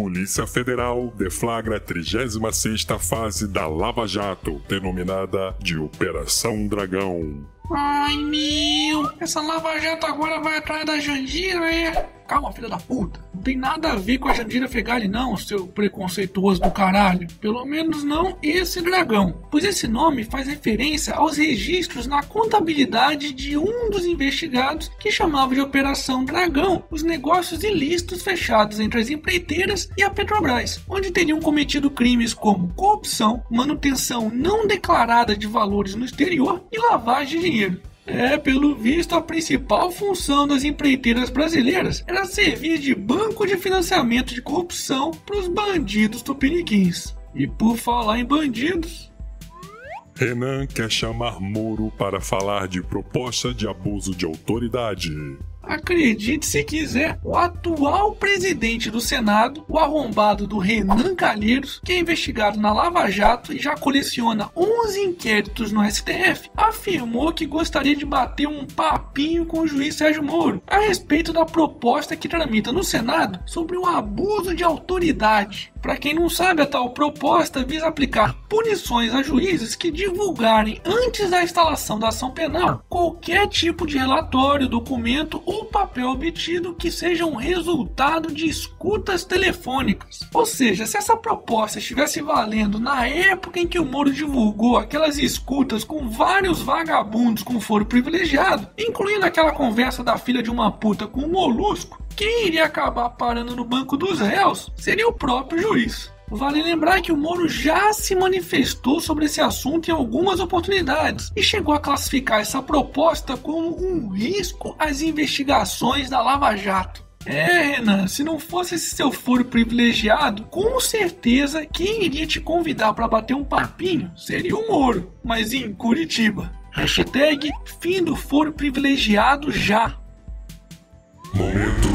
Polícia Federal deflagra a 36ª fase da Lava Jato, denominada de Operação Dragão. Ai meu, essa Lava Jato agora vai atrás da Jandira, é? Calma, filha da puta. Não tem nada a ver com a Jandira Fegali, não, seu preconceituoso do caralho. Pelo menos não esse dragão. Pois esse nome faz referência aos registros na contabilidade de um dos investigados que chamava de Operação Dragão os negócios ilícitos fechados entre as empreiteiras e a Petrobras, onde teriam cometido crimes como corrupção, manutenção não declarada de valores no exterior e lavagem de dinheiro. É, pelo visto, a principal função das empreiteiras brasileiras era servir de banco de financiamento de corrupção para os bandidos tupiniquins. E por falar em bandidos, Renan quer chamar Moro para falar de proposta de abuso de autoridade. Acredite se quiser, o atual presidente do Senado, o arrombado do Renan Calheiros, que é investigado na Lava Jato e já coleciona 11 inquéritos no STF, afirmou que gostaria de bater um papinho com o juiz Sérgio Moro a respeito da proposta que tramita no Senado sobre o abuso de autoridade. Para quem não sabe, a tal proposta visa aplicar punições a juízes que divulgarem antes da instalação da ação penal qualquer tipo de relatório, documento ou papel obtido que seja um resultado de escutas telefônicas. Ou seja, se essa proposta estivesse valendo na época em que o Moro divulgou aquelas escutas com vários vagabundos com foro privilegiado, incluindo aquela conversa da filha de uma puta com o Molusco, quem iria acabar parando no banco dos réus seria o próprio juiz. Vale lembrar que o Moro já se manifestou sobre esse assunto em algumas oportunidades e chegou a classificar essa proposta como um risco às investigações da Lava Jato. É, Renan, se não fosse esse seu foro privilegiado, com certeza quem iria te convidar para bater um papinho seria o Moro, mas em Curitiba. Hashtag fim do foro privilegiado já. Momento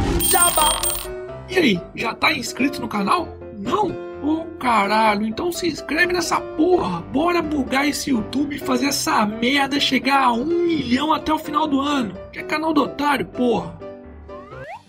E aí, já tá inscrito no canal? Não? Ô oh, caralho, então se inscreve nessa porra. Bora bugar esse YouTube e fazer essa merda chegar a um milhão até o final do ano. Que é canal do otário, porra.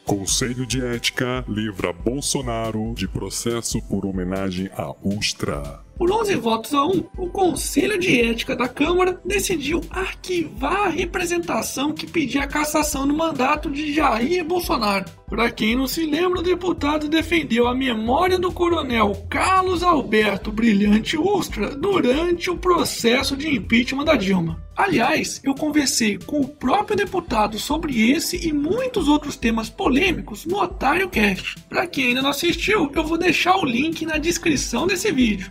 Conselho de Ética livra Bolsonaro de processo por homenagem a Ustra. Por 11 votos a 1, o Conselho de Ética da Câmara decidiu arquivar a representação que pedia a cassação do mandato de Jair Bolsonaro. Para quem não se lembra, o deputado defendeu a memória do coronel Carlos Alberto Brilhante Ustra durante o processo de impeachment da Dilma. Aliás, eu conversei com o próprio deputado sobre esse e muitos outros temas polêmicos no Otário Cast. Para quem ainda não assistiu, eu vou deixar o link na descrição desse vídeo.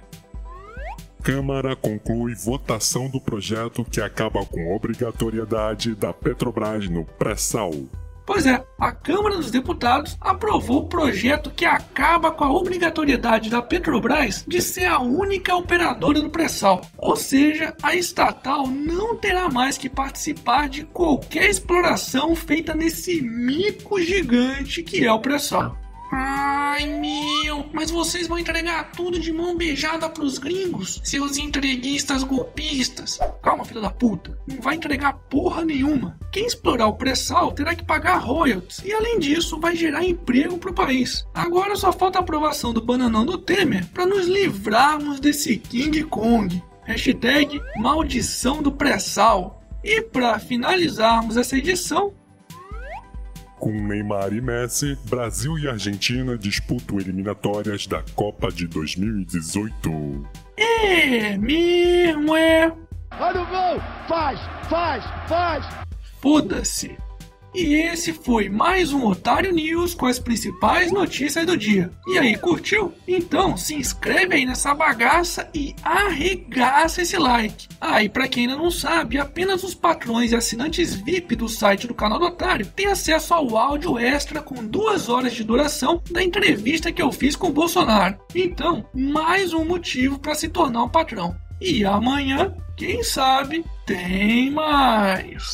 Câmara conclui votação do projeto que acaba com a obrigatoriedade da Petrobras no pré-sal. Pois é, a Câmara dos Deputados aprovou o projeto que acaba com a obrigatoriedade da Petrobras de ser a única operadora do pré-sal. Ou seja, a estatal não terá mais que participar de qualquer exploração feita nesse mico gigante que é o pré-sal. Ai meu, mas vocês vão entregar tudo de mão beijada pros gringos, seus entreguistas golpistas. Calma, filha da puta, não vai entregar porra nenhuma. Quem explorar o pré-sal terá que pagar royalties e além disso vai gerar emprego pro país. Agora só falta a aprovação do bananão do Temer para nos livrarmos desse King Kong. Hashtag maldição do pré-sal. E para finalizarmos essa edição, com Neymar e Messi, Brasil e Argentina disputam eliminatórias da Copa de 2018. É mesmo, é. Olha o gol! Faz, faz, faz! Foda-se! E esse foi mais um Otário News com as principais notícias do dia. E aí, curtiu? Então se inscreve aí nessa bagaça e arregaça esse like. Ah, e pra quem ainda não sabe, apenas os patrões e assinantes VIP do site do canal do Otário têm acesso ao áudio extra com duas horas de duração da entrevista que eu fiz com o Bolsonaro. Então, mais um motivo para se tornar um patrão. E amanhã, quem sabe, tem mais.